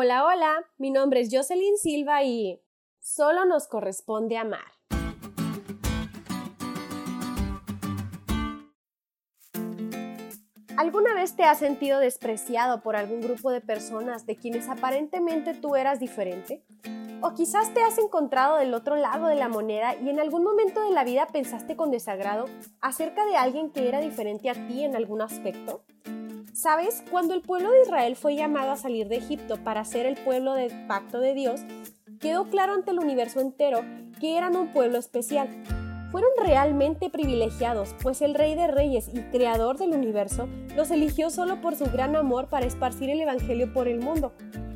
Hola, hola, mi nombre es Jocelyn Silva y solo nos corresponde amar. ¿Alguna vez te has sentido despreciado por algún grupo de personas de quienes aparentemente tú eras diferente? O quizás te has encontrado del otro lado de la moneda y en algún momento de la vida pensaste con desagrado acerca de alguien que era diferente a ti en algún aspecto. ¿Sabes? Cuando el pueblo de Israel fue llamado a salir de Egipto para ser el pueblo del pacto de Dios, quedó claro ante el universo entero que eran un pueblo especial. Fueron realmente privilegiados, pues el Rey de Reyes y Creador del universo los eligió solo por su gran amor para esparcir el Evangelio por el mundo.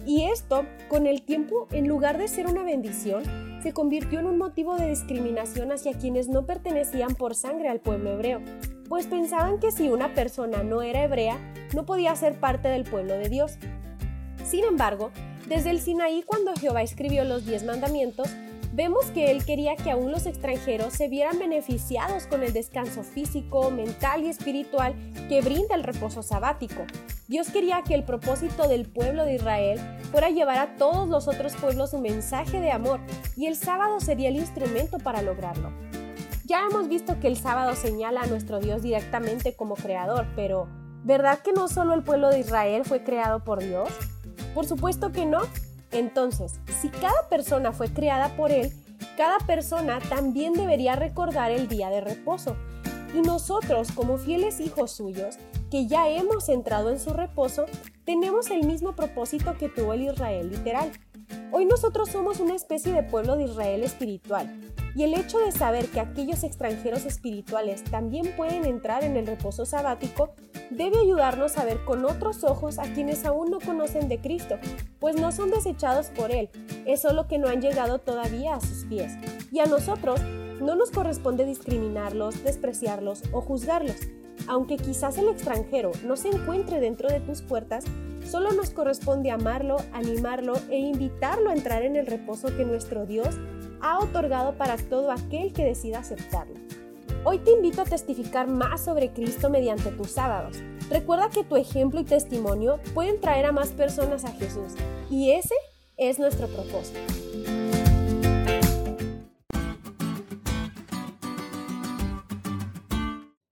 Y esto, con el tiempo, en lugar de ser una bendición, se convirtió en un motivo de discriminación hacia quienes no pertenecían por sangre al pueblo hebreo, pues pensaban que si una persona no era hebrea, no podía ser parte del pueblo de Dios. Sin embargo, desde el Sinaí cuando Jehová escribió los diez mandamientos, vemos que él quería que aún los extranjeros se vieran beneficiados con el descanso físico, mental y espiritual que brinda el reposo sabático. Dios quería que el propósito del pueblo de Israel fuera llevar a todos los otros pueblos un mensaje de amor y el sábado sería el instrumento para lograrlo. Ya hemos visto que el sábado señala a nuestro Dios directamente como creador, pero ¿verdad que no solo el pueblo de Israel fue creado por Dios? Por supuesto que no. Entonces, si cada persona fue creada por Él, cada persona también debería recordar el día de reposo. Y nosotros, como fieles hijos suyos, que ya hemos entrado en su reposo, tenemos el mismo propósito que tuvo el Israel literal. Hoy nosotros somos una especie de pueblo de Israel espiritual, y el hecho de saber que aquellos extranjeros espirituales también pueden entrar en el reposo sabático debe ayudarnos a ver con otros ojos a quienes aún no conocen de Cristo, pues no son desechados por Él, es solo que no han llegado todavía a sus pies. Y a nosotros no nos corresponde discriminarlos, despreciarlos o juzgarlos. Aunque quizás el extranjero no se encuentre dentro de tus puertas, solo nos corresponde amarlo, animarlo e invitarlo a entrar en el reposo que nuestro Dios ha otorgado para todo aquel que decida aceptarlo. Hoy te invito a testificar más sobre Cristo mediante tus sábados. Recuerda que tu ejemplo y testimonio pueden traer a más personas a Jesús y ese es nuestro propósito.